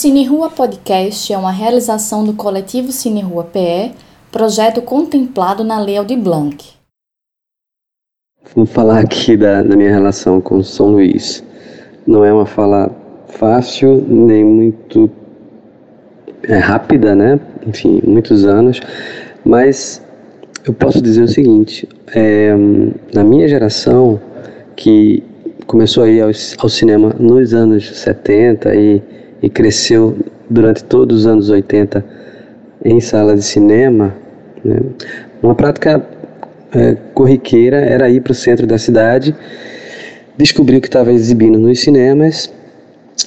Cine Rua Podcast é uma realização do coletivo Cine Rua PE, projeto contemplado na Lei Aldir Blanc. Vou falar aqui da, da minha relação com São Luís. Não é uma fala fácil, nem muito é, rápida, né? Enfim, muitos anos, mas eu posso dizer o seguinte: é, na minha geração, que começou a ir ao, ao cinema nos anos 70 e e cresceu durante todos os anos 80 em sala de cinema, né? uma prática é, corriqueira era ir para o centro da cidade, descobrir o que estava exibindo nos cinemas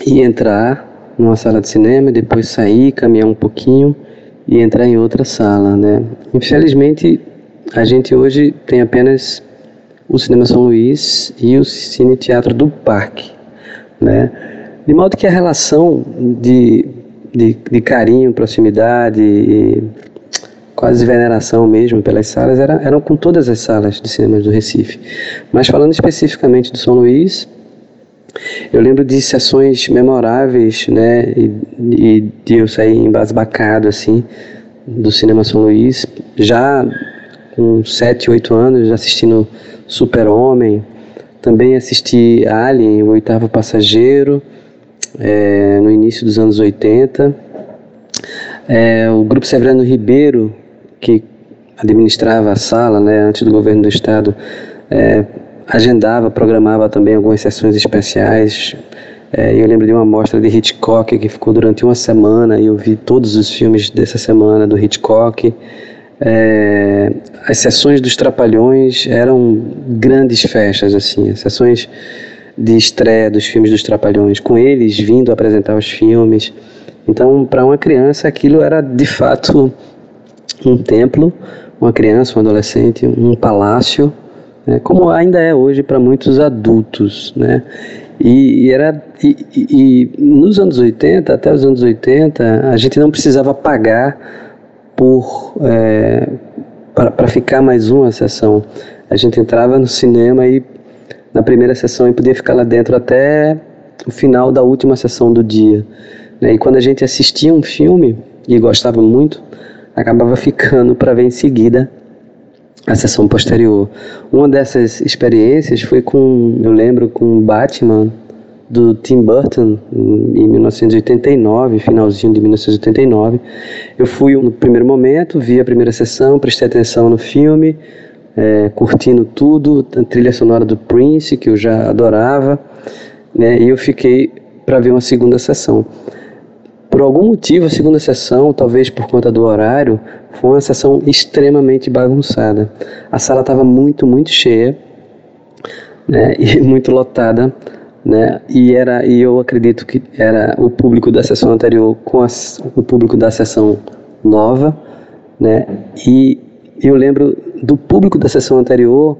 e entrar numa sala de cinema, depois sair, caminhar um pouquinho e entrar em outra sala, né? Infelizmente, a gente hoje tem apenas o Cinema São Luís e o Cine Teatro do Parque, né? De modo que a relação de, de, de carinho, proximidade e quase veneração mesmo pelas salas era, eram com todas as salas de cinema do Recife. Mas falando especificamente do São Luís, eu lembro de sessões memoráveis, né, e, e de eu sair embasbacado, assim, do Cinema São Luís, já com 7, 8 anos, assistindo Super-Homem, também assisti Alien, o Oitavo Passageiro, é, no início dos anos 80. É, o Grupo Severino Ribeiro, que administrava a sala né, antes do governo do Estado, é, agendava, programava também algumas sessões especiais. É, eu lembro de uma mostra de Hitchcock que ficou durante uma semana e eu vi todos os filmes dessa semana do Hitchcock. É, as sessões dos Trapalhões eram grandes festas, assim, as sessões de estreia dos filmes dos Trapalhões, com eles vindo apresentar os filmes. Então, para uma criança, aquilo era de fato um templo, uma criança, um adolescente, um palácio, né, como ainda é hoje para muitos adultos, né? E, e era e, e, nos anos 80, até os anos 80, a gente não precisava pagar por é, para ficar mais uma sessão. A gente entrava no cinema e na primeira sessão e podia ficar lá dentro até o final da última sessão do dia. Né? E quando a gente assistia um filme e gostava muito, acabava ficando para ver em seguida a sessão posterior. Uma dessas experiências foi com, eu lembro, com Batman do Tim Burton em 1989, finalzinho de 1989. Eu fui no primeiro momento, vi a primeira sessão, prestei atenção no filme, é, curtindo tudo, a trilha sonora do Prince, que eu já adorava, né, e eu fiquei para ver uma segunda sessão. Por algum motivo, a segunda sessão, talvez por conta do horário, foi uma sessão extremamente bagunçada. A sala estava muito, muito cheia né, e muito lotada. Né, e, era, e eu acredito que era o público da sessão anterior com a, o público da sessão nova. Né, e eu lembro do público da sessão anterior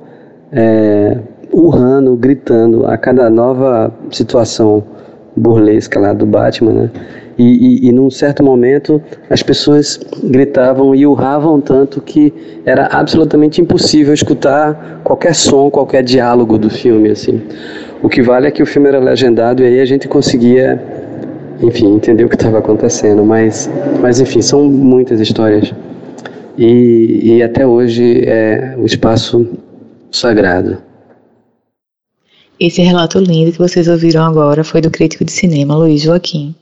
é, urrando, gritando a cada nova situação burlesca lá do Batman, né? E, e, e num certo momento as pessoas gritavam e urravam tanto que era absolutamente impossível escutar qualquer som, qualquer diálogo do filme, assim. O que vale é que o filme era legendado e aí a gente conseguia, enfim, entender o que estava acontecendo. Mas, mas enfim, são muitas histórias e, e até hoje é um espaço sagrado. Esse relato lindo que vocês ouviram agora foi do crítico de cinema Luiz Joaquim.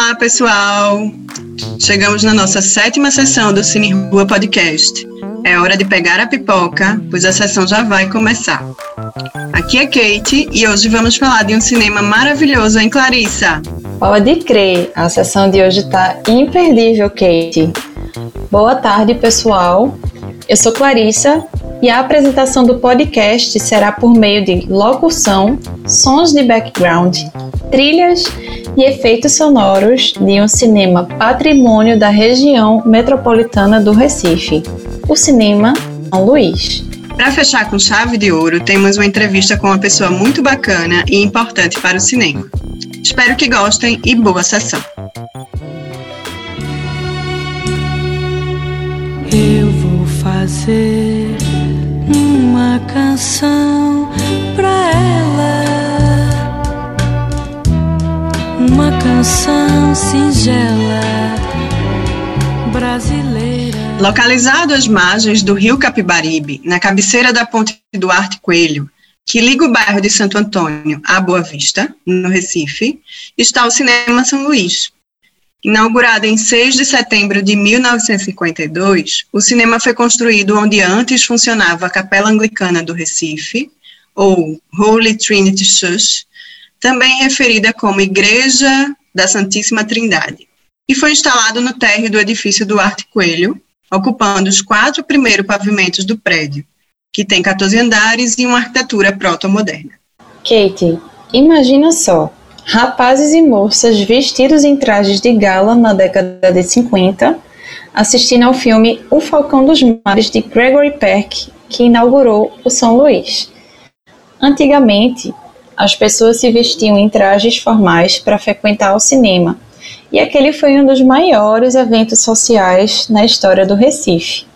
Olá, pessoal! Chegamos na nossa sétima sessão do Cine Rua Podcast. É hora de pegar a pipoca, pois a sessão já vai começar. Aqui é Kate e hoje vamos falar de um cinema maravilhoso em Clarissa. Pode crer, a sessão de hoje está imperdível, Kate. Boa tarde, pessoal. Eu sou Clarissa e a apresentação do podcast será por meio de locução, sons de background, trilhas e efeitos sonoros de um cinema patrimônio da região metropolitana do Recife, o Cinema São Luís. Para fechar com chave de ouro, temos uma entrevista com uma pessoa muito bacana e importante para o cinema. Espero que gostem e boa sessão. Eu vou fazer uma canção pra ela, uma canção singela brasileira. Localizado às margens do rio Capibaribe, na cabeceira da ponte Duarte Coelho, que liga o bairro de Santo Antônio à Boa Vista, no Recife, está o Cinema São Luís. Inaugurado em 6 de setembro de 1952, o cinema foi construído onde antes funcionava a Capela Anglicana do Recife, ou Holy Trinity Church, também referida como Igreja da Santíssima Trindade, e foi instalado no térreo do edifício Duarte Coelho, ocupando os quatro primeiros pavimentos do prédio, que tem 14 andares e uma arquitetura proto-moderna. Kate, imagina só, rapazes e moças vestidos em trajes de gala na década de 50, assistindo ao filme O Falcão dos Mares de Gregory Peck, que inaugurou o São Luís. Antigamente, as pessoas se vestiam em trajes formais para frequentar o cinema, e aquele foi um dos maiores eventos sociais na história do Recife.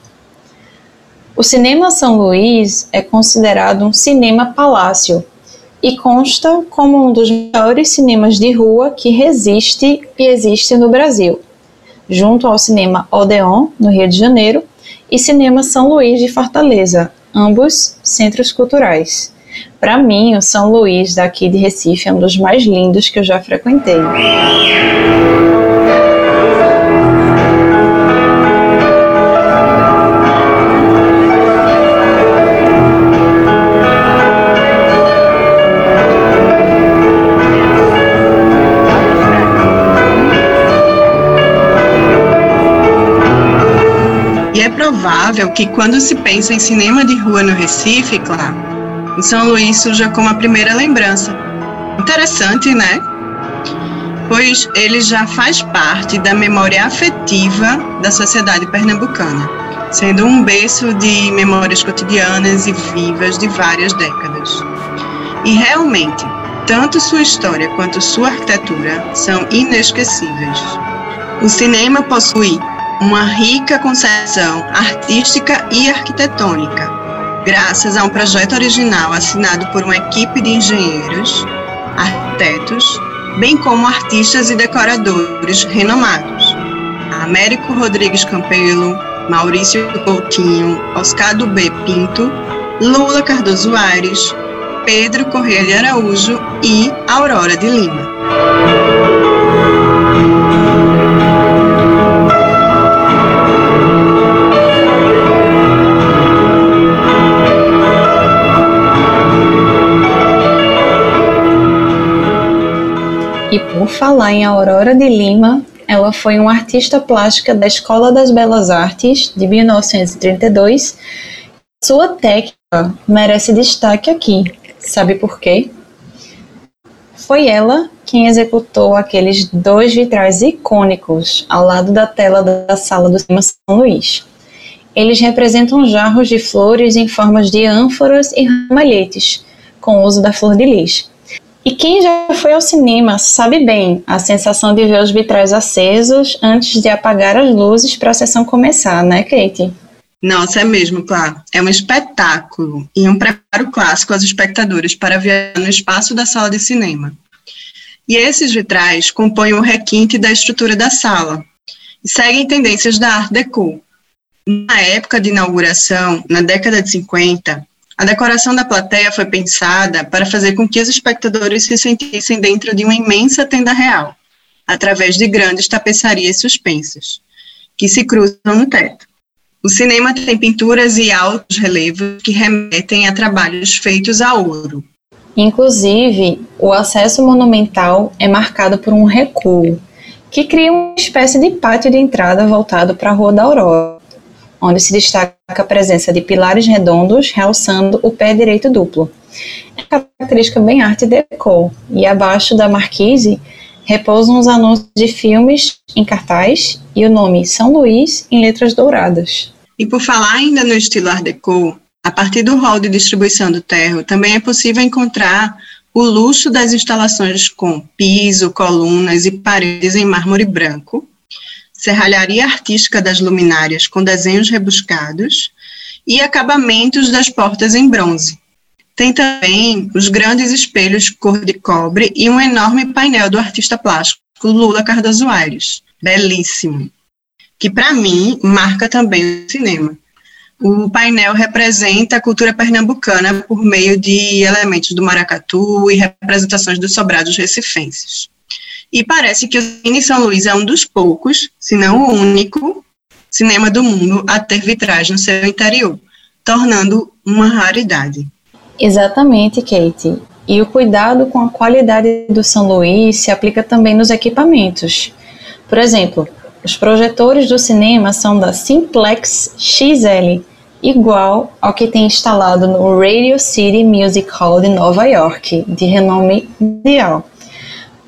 O Cinema São Luís é considerado um cinema palácio e consta como um dos maiores cinemas de rua que resiste e existe no Brasil, junto ao Cinema Odeon, no Rio de Janeiro, e Cinema São Luís de Fortaleza, ambos centros culturais. Para mim, o São Luís daqui de Recife é um dos mais lindos que eu já frequentei. Provável que quando se pensa em cinema de rua no Recife, claro, em São Luís surja como a primeira lembrança. Interessante, né? Pois ele já faz parte da memória afetiva da sociedade pernambucana, sendo um berço de memórias cotidianas e vivas de várias décadas. E realmente, tanto sua história quanto sua arquitetura são inesquecíveis. O cinema possui uma rica concepção artística e arquitetônica, graças a um projeto original assinado por uma equipe de engenheiros, arquitetos, bem como artistas e decoradores renomados. Américo Rodrigues Campelo, Maurício Coutinho, Oscar B. Pinto, Lula Cardoso Aires, Pedro Correia de Araújo e Aurora de Lima. Por falar em Aurora de Lima, ela foi uma artista plástica da Escola das Belas Artes de 1932. Sua técnica merece destaque aqui. Sabe por quê? Foi ela quem executou aqueles dois vitrais icônicos ao lado da tela da sala do cinema São Luís. Eles representam jarros de flores em formas de ânforas e ramalhetes, com uso da flor de lis. E quem já foi ao cinema sabe bem a sensação de ver os vitrais acesos antes de apagar as luzes para a sessão começar, né, Kate? Nossa, é mesmo, claro. É um espetáculo e um preparo clássico aos espectadores para viajar no espaço da sala de cinema. E esses vitrais compõem o requinte da estrutura da sala e seguem tendências da Art Deco. Na época de inauguração, na década de 50, a decoração da plateia foi pensada para fazer com que os espectadores se sentissem dentro de uma imensa tenda real, através de grandes tapeçarias suspensas, que se cruzam no teto. O cinema tem pinturas e altos relevos que remetem a trabalhos feitos a ouro. Inclusive, o acesso monumental é marcado por um recuo, que cria uma espécie de pátio de entrada voltado para a Rua da Aurora, onde se destaca a presença de pilares redondos realçando o pé direito duplo. É característica bem arte deco, e abaixo da marquise repousam os anúncios de filmes em cartaz e o nome São Luís em letras douradas. E por falar ainda no estilo Art Deco, a partir do hall de distribuição do Terro, também é possível encontrar o luxo das instalações com piso, colunas e paredes em mármore branco, serralharia artística das luminárias com desenhos rebuscados e acabamentos das portas em bronze. Tem também os grandes espelhos cor de cobre e um enorme painel do artista plástico Lula Cardoso Aires, belíssimo, que para mim marca também o cinema. O painel representa a cultura pernambucana por meio de elementos do maracatu e representações dos sobrados recifenses. E parece que o Cine São Luís é um dos poucos, se não o único, cinema do mundo a ter vitragem no seu interior, tornando uma raridade. Exatamente, Kate. E o cuidado com a qualidade do São Luís se aplica também nos equipamentos. Por exemplo, os projetores do cinema são da Simplex XL, igual ao que tem instalado no Radio City Music Hall de Nova York, de renome mundial.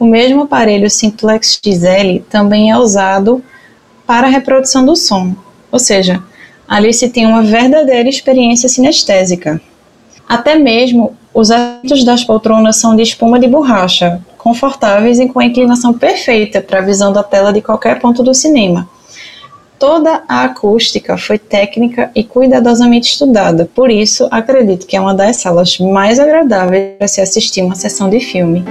O mesmo aparelho Simplex XL também é usado para a reprodução do som, ou seja, ali se tem uma verdadeira experiência sinestésica. Até mesmo os assentos das poltronas são de espuma de borracha, confortáveis e com a inclinação perfeita para a visão da tela de qualquer ponto do cinema. Toda a acústica foi técnica e cuidadosamente estudada, por isso acredito que é uma das salas mais agradáveis para se assistir uma sessão de filme.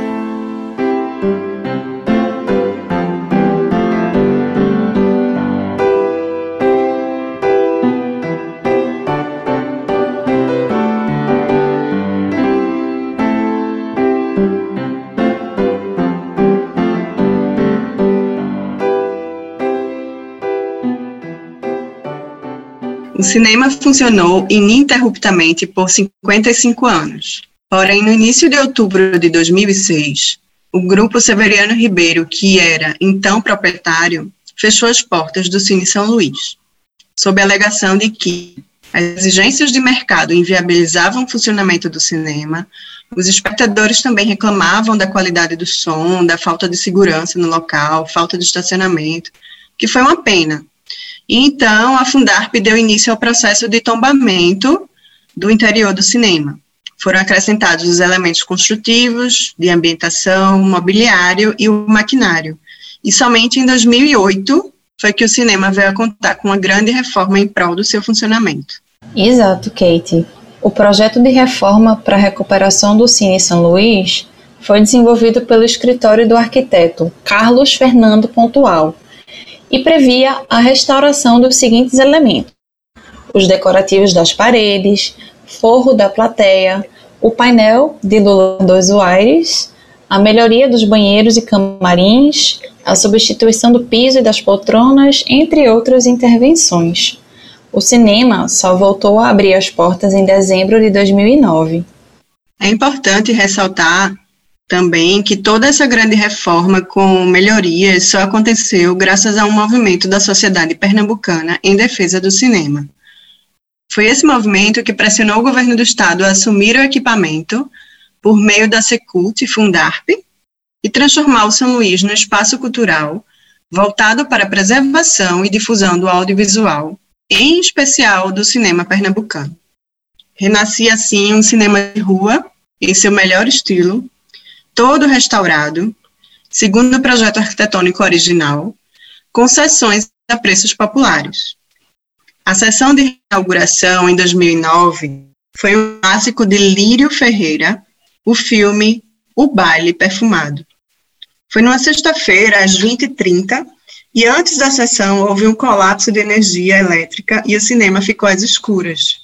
O cinema funcionou ininterruptamente por 55 anos. Porém, no início de outubro de 2006, o grupo Severiano Ribeiro, que era então proprietário, fechou as portas do Cine São Luís, sob a alegação de que as exigências de mercado inviabilizavam o funcionamento do cinema, os espectadores também reclamavam da qualidade do som, da falta de segurança no local, falta de estacionamento, que foi uma pena, então a Fundarp deu início ao processo de tombamento do interior do cinema. Foram acrescentados os elementos construtivos, de ambientação, mobiliário e o maquinário. E somente em 2008 foi que o cinema veio a contar com uma grande reforma em prol do seu funcionamento. Exato, Kate. O projeto de reforma para a recuperação do Cine São Luís foi desenvolvido pelo escritório do arquiteto Carlos Fernando Pontual, e previa a restauração dos seguintes elementos: os decorativos das paredes, forro da plateia, o painel de Lula dos Aires, a melhoria dos banheiros e camarins, a substituição do piso e das poltronas, entre outras intervenções. O cinema só voltou a abrir as portas em dezembro de 2009. É importante ressaltar também que toda essa grande reforma com melhorias só aconteceu graças a um movimento da sociedade pernambucana em defesa do cinema. Foi esse movimento que pressionou o governo do estado a assumir o equipamento por meio da Secult e Fundarp e transformar o São Luís no espaço cultural voltado para a preservação e difusão do audiovisual, em especial do cinema pernambucano. Renascia assim um cinema de rua em seu melhor estilo, todo restaurado, segundo o projeto arquitetônico original, com sessões a preços populares. A sessão de inauguração em 2009 foi um clássico de Lírio Ferreira, o filme O Baile Perfumado. Foi numa sexta-feira, às 20h30, e antes da sessão houve um colapso de energia elétrica e o cinema ficou às escuras.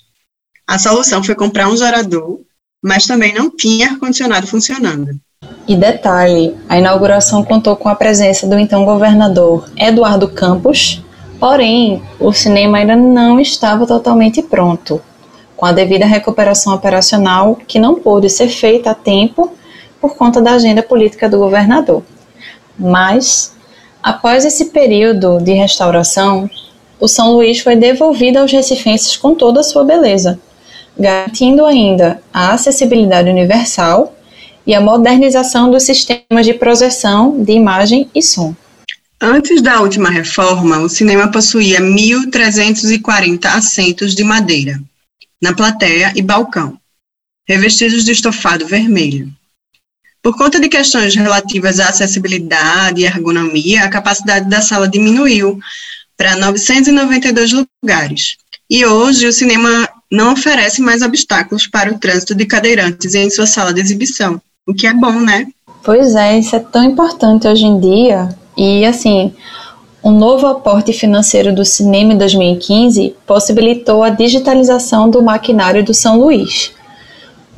A solução foi comprar um gerador, mas também não tinha ar-condicionado funcionando. E detalhe, a inauguração contou com a presença do então governador Eduardo Campos, porém, o cinema ainda não estava totalmente pronto. com a devida recuperação operacional que não pôde ser feita a tempo por conta da agenda política do governador. Mas, após esse período de restauração, o São Luís foi devolvido aos recifenses com toda a sua beleza, garantindo ainda a acessibilidade universal e a modernização dos sistemas de projeção de imagem e som. Antes da última reforma, o cinema possuía 1.340 assentos de madeira, na plateia e balcão, revestidos de estofado vermelho. Por conta de questões relativas à acessibilidade e ergonomia, a capacidade da sala diminuiu para 992 lugares. E hoje o cinema não oferece mais obstáculos para o trânsito de cadeirantes em sua sala de exibição, o que é bom, né? Pois é, isso é tão importante hoje em dia. E assim, um novo aporte financeiro do cinema em 2015 possibilitou a digitalização do maquinário do São Luís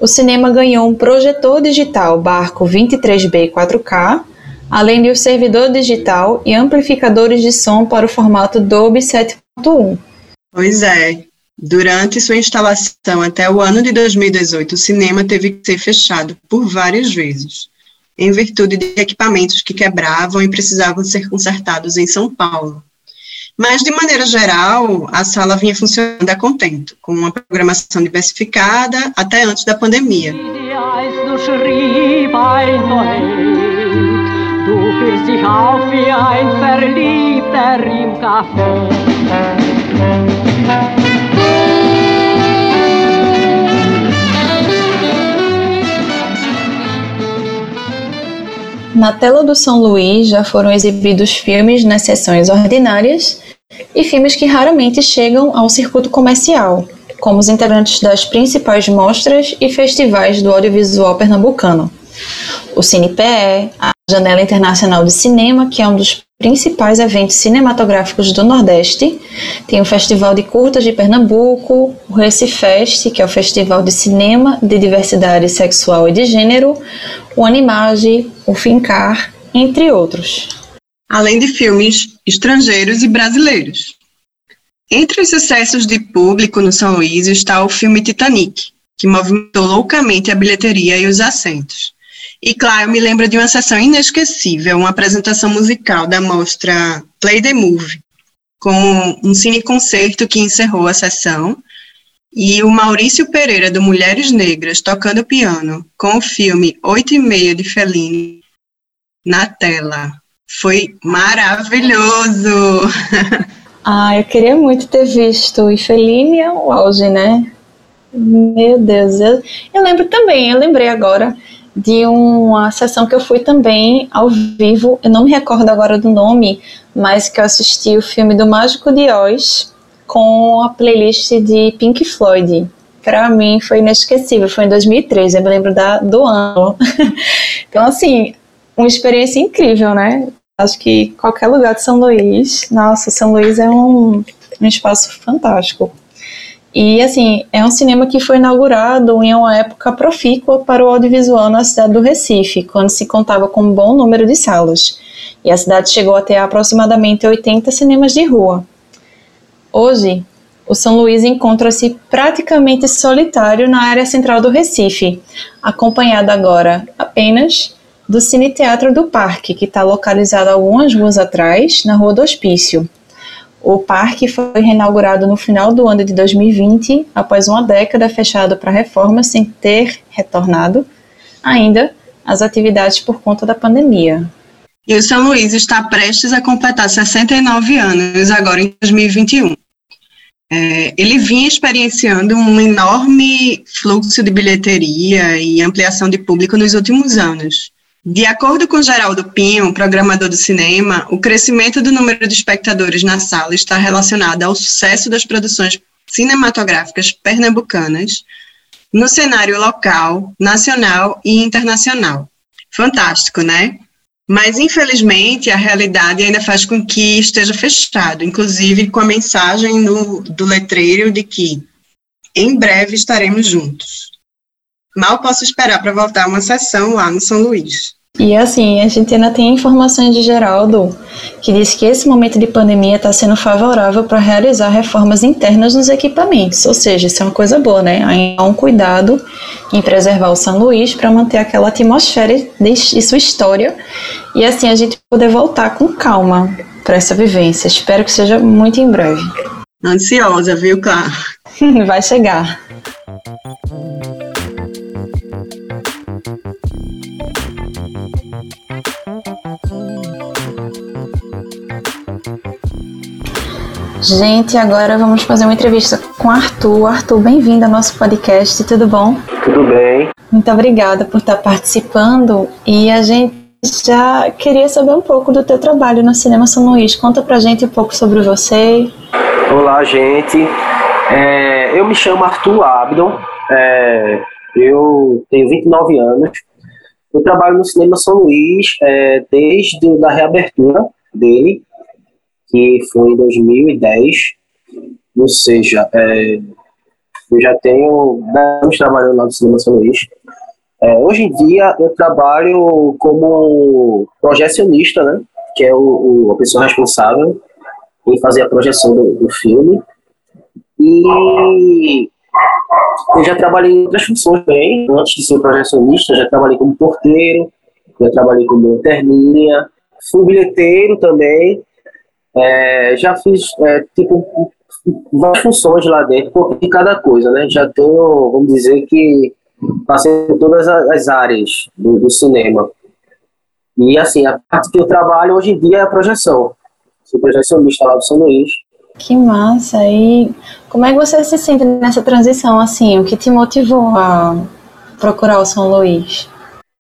o cinema ganhou um projetor digital Barco 23B 4K, além de um servidor digital e amplificadores de som para o formato Dolby 7.1. Pois é. Durante sua instalação até o ano de 2018, o cinema teve que ser fechado por várias vezes, em virtude de equipamentos que quebravam e precisavam ser consertados em São Paulo. Mas, de maneira geral, a sala vinha funcionando a contento, com uma programação diversificada até antes da pandemia. Na tela do São Luís já foram exibidos filmes nas sessões ordinárias e filmes que raramente chegam ao circuito comercial, como os integrantes das principais mostras e festivais do audiovisual pernambucano. O CinePE, a Janela Internacional de Cinema, que é um dos principais eventos cinematográficos do Nordeste, tem o Festival de Curtas de Pernambuco, o Recifest, que é o Festival de Cinema de Diversidade Sexual e de Gênero, o Animage, o Fincar, entre outros além de filmes estrangeiros e brasileiros. Entre os sucessos de público no São Luís está o filme Titanic, que movimentou loucamente a bilheteria e os assentos. E claro, me lembra de uma sessão inesquecível, uma apresentação musical da mostra Play the Movie, com um cine-concerto que encerrou a sessão, e o Maurício Pereira, do Mulheres Negras, tocando piano, com o filme Oito e Meia de Fellini na tela. Foi maravilhoso! Ah, eu queria muito ter visto. E Fellini é o auge, né? Meu Deus, eu, eu lembro também, eu lembrei agora de uma sessão que eu fui também ao vivo, eu não me recordo agora do nome, mas que eu assisti o filme do Mágico de Oz com a playlist de Pink Floyd. Para mim foi inesquecível, foi em 2013, eu me lembro da, do ano. então, assim, uma experiência incrível, né? Acho que qualquer lugar de São Luís, nossa, São Luís é um, um espaço fantástico. E, assim, é um cinema que foi inaugurado em uma época profícua para o audiovisual na cidade do Recife, quando se contava com um bom número de salas. E a cidade chegou a ter aproximadamente 80 cinemas de rua. Hoje, o São Luís encontra-se praticamente solitário na área central do Recife, acompanhado agora apenas do Cine Teatro do Parque, que está localizado algumas ruas atrás, na Rua do Hospício. O parque foi reinaugurado no final do ano de 2020, após uma década fechado para reforma sem ter retornado ainda as atividades por conta da pandemia. E o São Luís está prestes a completar 69 anos, agora em 2021. É, ele vinha experienciando um enorme fluxo de bilheteria e ampliação de público nos últimos anos. De acordo com Geraldo Pinho, programador do cinema, o crescimento do número de espectadores na sala está relacionado ao sucesso das produções cinematográficas pernambucanas no cenário local, nacional e internacional. Fantástico, né? Mas, infelizmente, a realidade ainda faz com que esteja fechado, inclusive com a mensagem no, do letreiro de que em breve estaremos juntos. Mal posso esperar para voltar a uma sessão lá no São Luís. E assim, a gente ainda tem informações de Geraldo que diz que esse momento de pandemia está sendo favorável para realizar reformas internas nos equipamentos, ou seja, isso é uma coisa boa, né? Há um cuidado em preservar o São Luís para manter aquela atmosfera de sua história e assim a gente poder voltar com calma para essa vivência. Espero que seja muito em breve. Ansiosa, viu, Clara? Vai chegar. Gente, agora vamos fazer uma entrevista com Arthur. Arthur, bem-vindo ao nosso podcast, tudo bom? Tudo bem. Muito obrigada por estar participando e a gente já queria saber um pouco do teu trabalho no Cinema São Luís. Conta pra gente um pouco sobre você. Olá, gente. É, eu me chamo Arthur Abdon, é, eu tenho 29 anos. Eu trabalho no Cinema São Luís é, desde a reabertura dele, que foi em 2010. Ou seja, é, eu já tenho 10 anos trabalhando lá no Cinema São Luís. É, hoje em dia eu trabalho como projecionista, né? Que é o, o a pessoa responsável em fazer a projeção do, do filme. E eu já trabalhei em outras funções também, antes de ser projecionista, já trabalhei como porteiro, já trabalhei como lanterninha, fui bilheteiro também, é, já fiz é, tipo várias funções lá dentro de cada coisa, né? Já tenho, vamos dizer que passei por todas as áreas do, do, cinema. E assim, a parte que eu trabalho hoje em dia é a projeção. Sou projecionista lá do São Luís. Que massa! E como é que você se sente nessa transição, assim? O que te motivou a procurar o São Luís?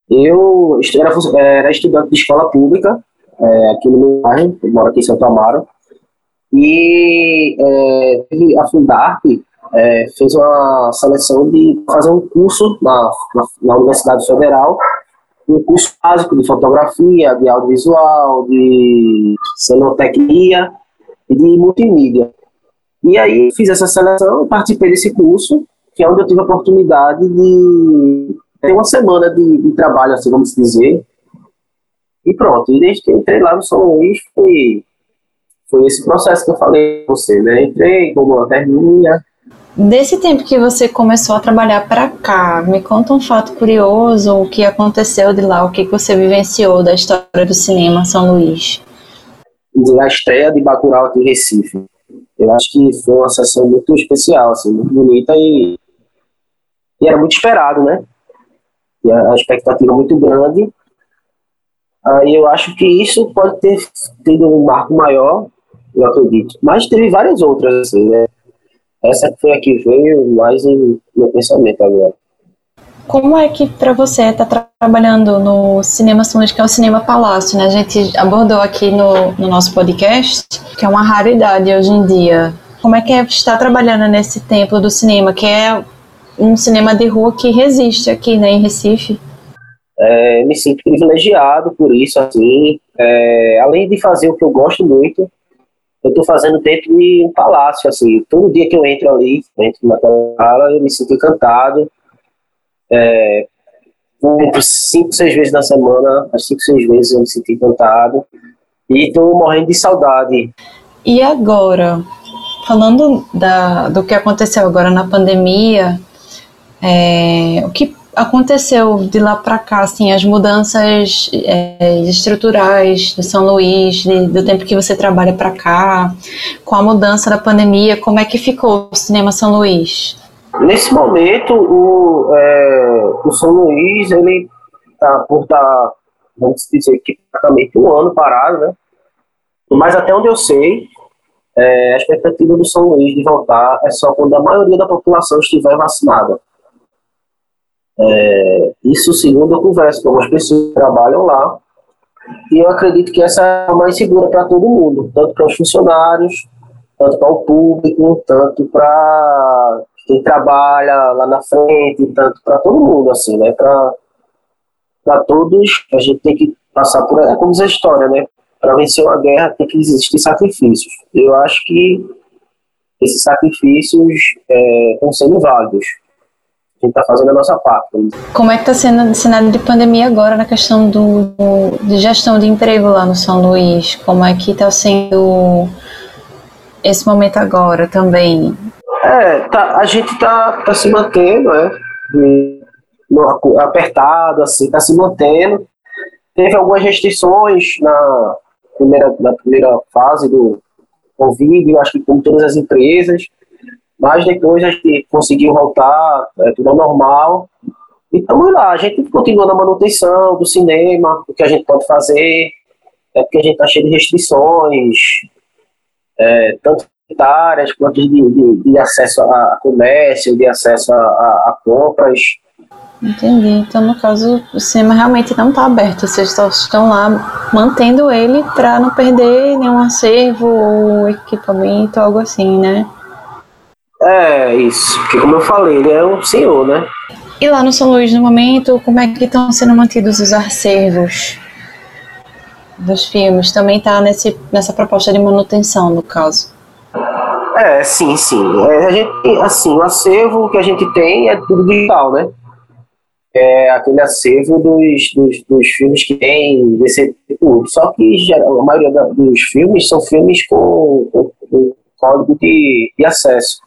Eu era, era estudante de escola pública, é, aqui no meu bairro, eu moro aqui em Santo Amaro, e é, a Fundarp é, fez uma seleção de fazer um curso na, na, na, Universidade Federal, um curso básico de fotografia, de audiovisual, de cenotecnia e de multimídia. E aí fiz essa seleção, participei desse curso, que é onde eu tive a oportunidade de ter uma semana de, de trabalho, assim, vamos dizer. E pronto, e desde que entrei lá no São Luís, foi, foi esse processo que eu falei com você, né? Entrei como lanterninha, Desse tempo que você começou a trabalhar para cá, me conta um fato curioso, o que aconteceu de lá, o que você vivenciou da história do cinema São Luís. A estreia de Bacurau aqui em Recife. Eu acho que foi uma sessão muito especial, assim, muito bonita e, e era muito esperado, né? E a expectativa muito grande. Aí eu acho que isso pode ter tido um marco maior, eu acredito. Mas teve várias outras, assim, né? Essa foi a que veio mais em meu pensamento agora. Como é que para você está tra trabalhando no Cinema Sunos, que é o Cinema Palácio, né? A gente abordou aqui no, no nosso podcast, que é uma raridade hoje em dia. Como é que é estar trabalhando nesse templo do cinema, que é um cinema de rua que resiste aqui, né, em Recife? É, me sinto privilegiado por isso, assim. É, além de fazer o que eu gosto muito, eu estou fazendo dentro de um palácio, assim, todo dia que eu entro ali, dentro naquela sala, eu me sinto encantado. É, cinco, seis vezes na semana, as cinco, seis vezes eu me sinto encantado. E estou morrendo de saudade. E agora, falando da, do que aconteceu agora na pandemia, é, o que aconteceu de lá para cá, assim, as mudanças é, estruturais de São Luís, de, do tempo que você trabalha para cá, com a mudança da pandemia, como é que ficou o cinema São Luís? Nesse momento, o, é, o São Luís, ele está por estar, tá, vamos dizer que praticamente um ano parado, né? Mas até onde eu sei, é, a expectativa do São Luís de voltar é só quando a maioria da população estiver vacinada. É, isso segundo eu converso com algumas pessoas que trabalham lá, e eu acredito que essa é a mais segura para todo mundo, tanto para os funcionários, tanto para o público, tanto para quem trabalha lá na frente, tanto para todo mundo, assim, né? Para todos, a gente tem que passar por. É como diz a história, né? Para vencer uma guerra tem que existir sacrifícios. Eu acho que esses sacrifícios é, estão sendo válidos gente está fazendo a nossa parte. Como é que está sendo o cenário de pandemia agora na questão do, de gestão de emprego lá no São Luís? Como é que está sendo esse momento agora também? É, tá, a gente está tá se mantendo, né? Apertado, assim, está se mantendo. Teve algumas restrições na primeira, na primeira fase do Covid, eu acho que como todas as empresas, mas depois a gente conseguiu voltar, é, tudo normal. E estamos lá, a gente continua na manutenção do cinema, o que a gente pode fazer, é porque a gente está cheio de restrições, é, tanto sanitárias quanto de, de, de, acesso a comércio, de acesso a, a, a, compras. Entendi. Então, no caso, o cinema realmente não está aberto, vocês só estão lá mantendo ele para não perder nenhum acervo ou equipamento, algo assim, né? É, isso. Porque, como eu falei, ele é um senhor, né? E lá no São Luís, no momento, como é que estão sendo mantidos os acervos dos filmes? Também está nessa proposta de manutenção, no caso. É, sim, sim. É, a gente, assim, o acervo que a gente tem é tudo digital, né? É aquele acervo dos, dos, dos filmes que tem desse tipo. Só que a maioria dos filmes são filmes com, com, com código de, de acesso.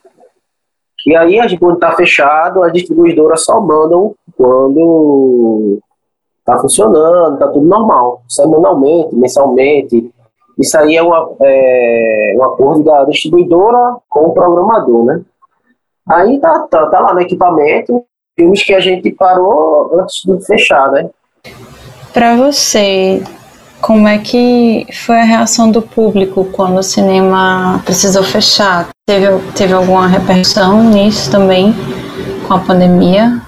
E aí, quando está fechado, as distribuidoras só mandam quando está funcionando, está tudo normal, semanalmente, mensalmente. Isso aí é, uma, é um acordo da distribuidora com o programador, né? Aí tá, tá, tá lá no equipamento, filmes que a gente parou antes de fechar, né? Para você, como é que foi a reação do público quando o cinema precisou fechar? Teve, teve alguma repercussão nisso também com a pandemia?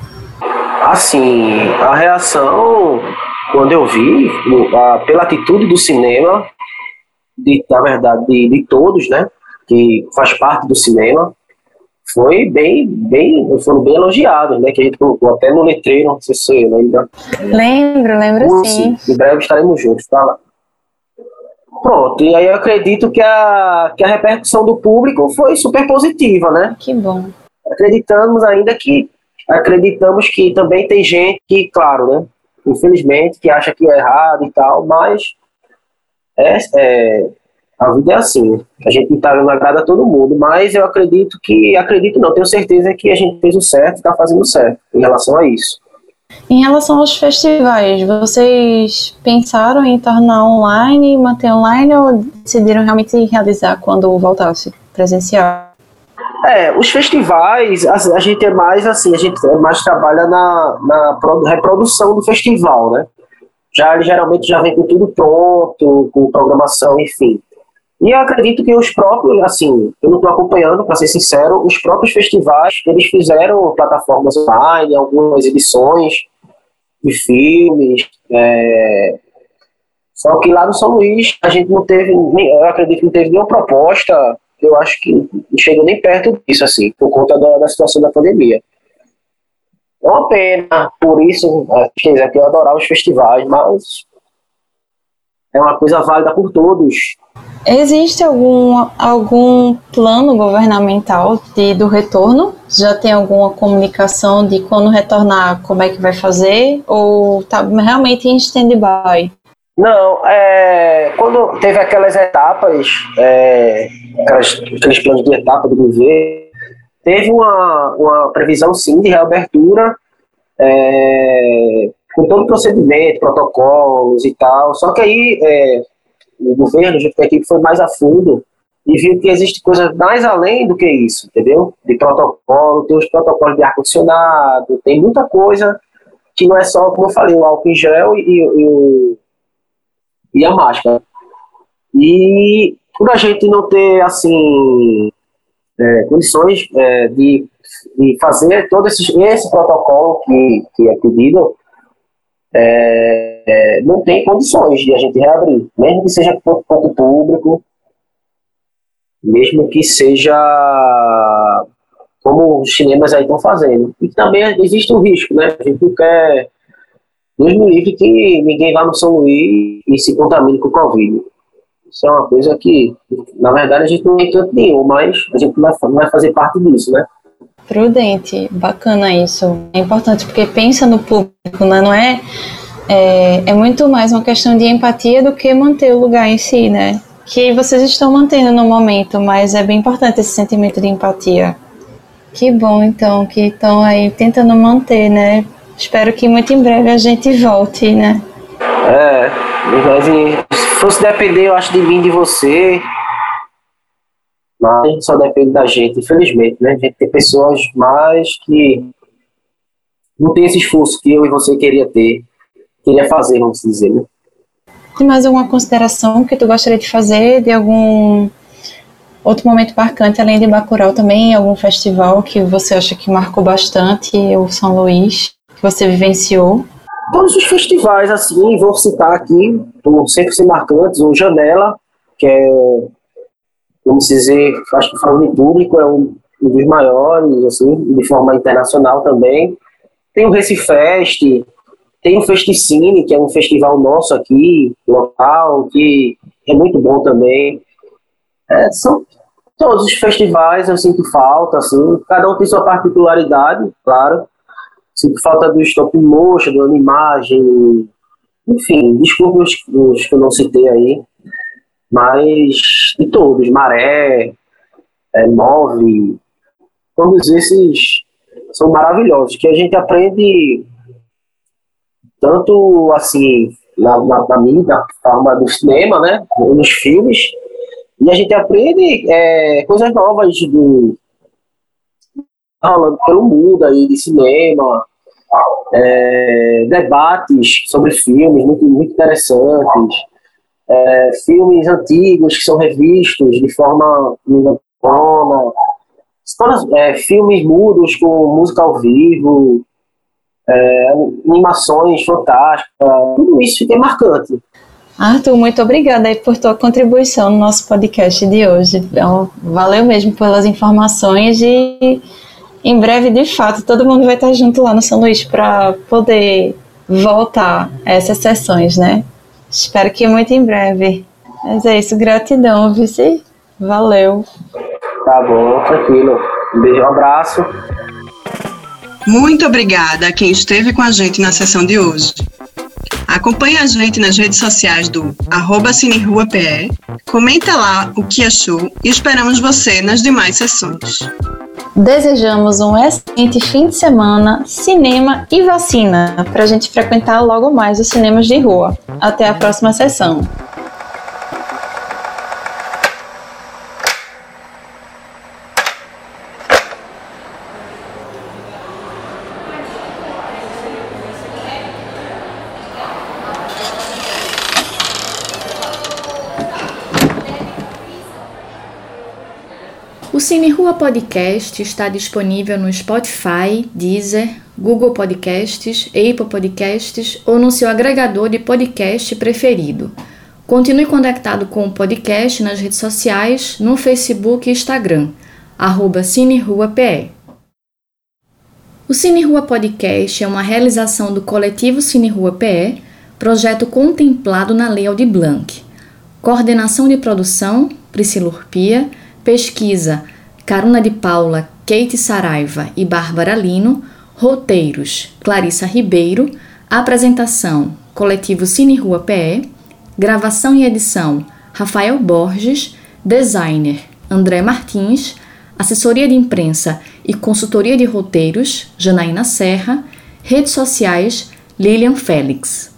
Assim, a reação, quando eu vi, pela atitude do cinema, de, na verdade, de, de todos, né, que faz parte do cinema, foi bem, bem, foram bem elogiados, né? Que a gente colocou até no letreiro, não sei se você lembra. Lembro, lembro sim. Em breve estaremos juntos, tá lá. Pronto, e aí eu acredito que a, que a repercussão do público foi super positiva, né? Que bom. Acreditamos ainda que acreditamos que também tem gente que, claro, né? Infelizmente, que acha que é errado e tal, mas é, é a vida é assim, a gente não, tá, não agrada a todo mundo, mas eu acredito que, acredito não, tenho certeza que a gente fez o certo e está fazendo o certo em relação a isso. Em relação aos festivais, vocês pensaram em tornar online, manter online ou decidiram realmente realizar quando voltasse presencial? É, os festivais, a, gente é mais assim, a gente é mais trabalha na, na reprodução do festival, né? Já ele geralmente já vem com tudo pronto, com programação, enfim. E eu acredito que os próprios, assim, eu não estou acompanhando, para ser sincero, os próprios festivais, eles fizeram plataformas online, algumas edições de filmes. É... Só que lá no São Luís a gente não teve, eu acredito que não teve nenhuma proposta, eu acho que não chegou nem perto disso, assim, por conta da, da situação da pandemia. É uma pena, por isso, quer dizer, que eu adorava os festivais, mas é uma coisa válida por todos. Existe algum, algum plano governamental de, do retorno? Já tem alguma comunicação de quando retornar, como é que vai fazer? Ou está realmente em stand-by? Não, é, quando teve aquelas etapas, é, aquelas, aqueles planos de etapa do governo, teve uma, uma previsão sim de reabertura é, com todo o procedimento, protocolos e tal. Só que aí é, o governo, junto com a equipe, foi mais a fundo e viu que existe coisa mais além do que isso, entendeu? De protocolo, tem os protocolos de ar-condicionado, tem muita coisa que não é só, como eu falei, o álcool em gel e, e, e a máscara. E por a gente não ter, assim, é, condições é, de, de fazer todo esse, esse protocolo que, que é pedido, é, é, não tem condições de a gente reabrir, mesmo que seja pouco, pouco público, mesmo que seja como os cinemas aí estão fazendo. E também existe um risco, né? A gente não quer, Deus me livre, que ninguém vá no São Luís e se contamine com o Covid. Isso é uma coisa que, na verdade, a gente não tem tanto nenhum, mas a gente não vai, fazer parte disso, né? Prudente, bacana isso. É importante porque pensa no público, né? não é, é? É muito mais uma questão de empatia do que manter o lugar em si, né? Que vocês estão mantendo no momento, mas é bem importante esse sentimento de empatia. Que bom, então, que estão aí tentando manter, né? Espero que muito em breve a gente volte, né? É, mas se fosse depender, eu acho, de mim, de você, mas só depende da gente, infelizmente, né? A gente tem pessoas mais que não tem esse esforço que eu e você queria ter, queria fazer, vamos dizer, né? Tem mais alguma consideração que tu gostaria de fazer de algum outro momento marcante, além de Bacurau também, algum festival que você acha que marcou bastante o São Luís, que você vivenciou? Todos os festivais, assim, vou citar aqui, sempre ser marcantes, o Janela, que é vamos dizer, acho que falando em público, é um, um dos maiores, assim, de forma internacional também. Tem o Recifest, tem o Festicine, que é um festival nosso aqui, local, que é muito bom também. É, são todos os festivais, eu sinto falta, assim, cada um tem sua particularidade, claro. Sinto falta do stop motion, do animagem, enfim, desculpe os, os que eu não citei aí mas de todos, Maré, é, Move, todos esses são maravilhosos, que a gente aprende tanto assim na, na, na mídia, forma do cinema, né, nos filmes, e a gente aprende é, coisas novas do rolando pelo mundo aí de cinema, é, debates sobre filmes muito, muito interessantes é, filmes antigos que são revistos de forma monotona, é, filmes mudos com música ao vivo, é, animações fantásticas, tudo isso fica marcante. Arthur, muito obrigada aí por tua contribuição no nosso podcast de hoje. Então, valeu mesmo pelas informações e em breve, de fato, todo mundo vai estar junto lá no São Luís para poder voltar a essas sessões, né? Espero que muito em breve. Mas é isso, gratidão, Vici. Valeu. Tá bom, tranquilo. Um beijo, um abraço. Muito obrigada a quem esteve com a gente na sessão de hoje. Acompanhe a gente nas redes sociais do arroba CineRuaPE, comenta lá o que achou e esperamos você nas demais sessões. Desejamos um excelente fim de semana, cinema e vacina para a gente frequentar logo mais os cinemas de rua. Até a próxima sessão. Rua Podcast está disponível no Spotify, Deezer, Google Podcasts, Apple Podcasts ou no seu agregador de podcast preferido. Continue conectado com o podcast nas redes sociais, no Facebook e Instagram, arroba CineRuaPE. O Cine Rua Podcast é uma realização do coletivo Cine Rua PE, projeto contemplado na Lei Aldir Blanc. Coordenação de produção, Priscila Urpia, Pesquisa: Caruna de Paula, Kate Saraiva e Bárbara Lino. Roteiros: Clarissa Ribeiro. Apresentação: Coletivo Cine Rua PE. Gravação e edição: Rafael Borges. Designer: André Martins. Assessoria de imprensa e consultoria de roteiros: Janaína Serra. Redes sociais: Lilian Félix.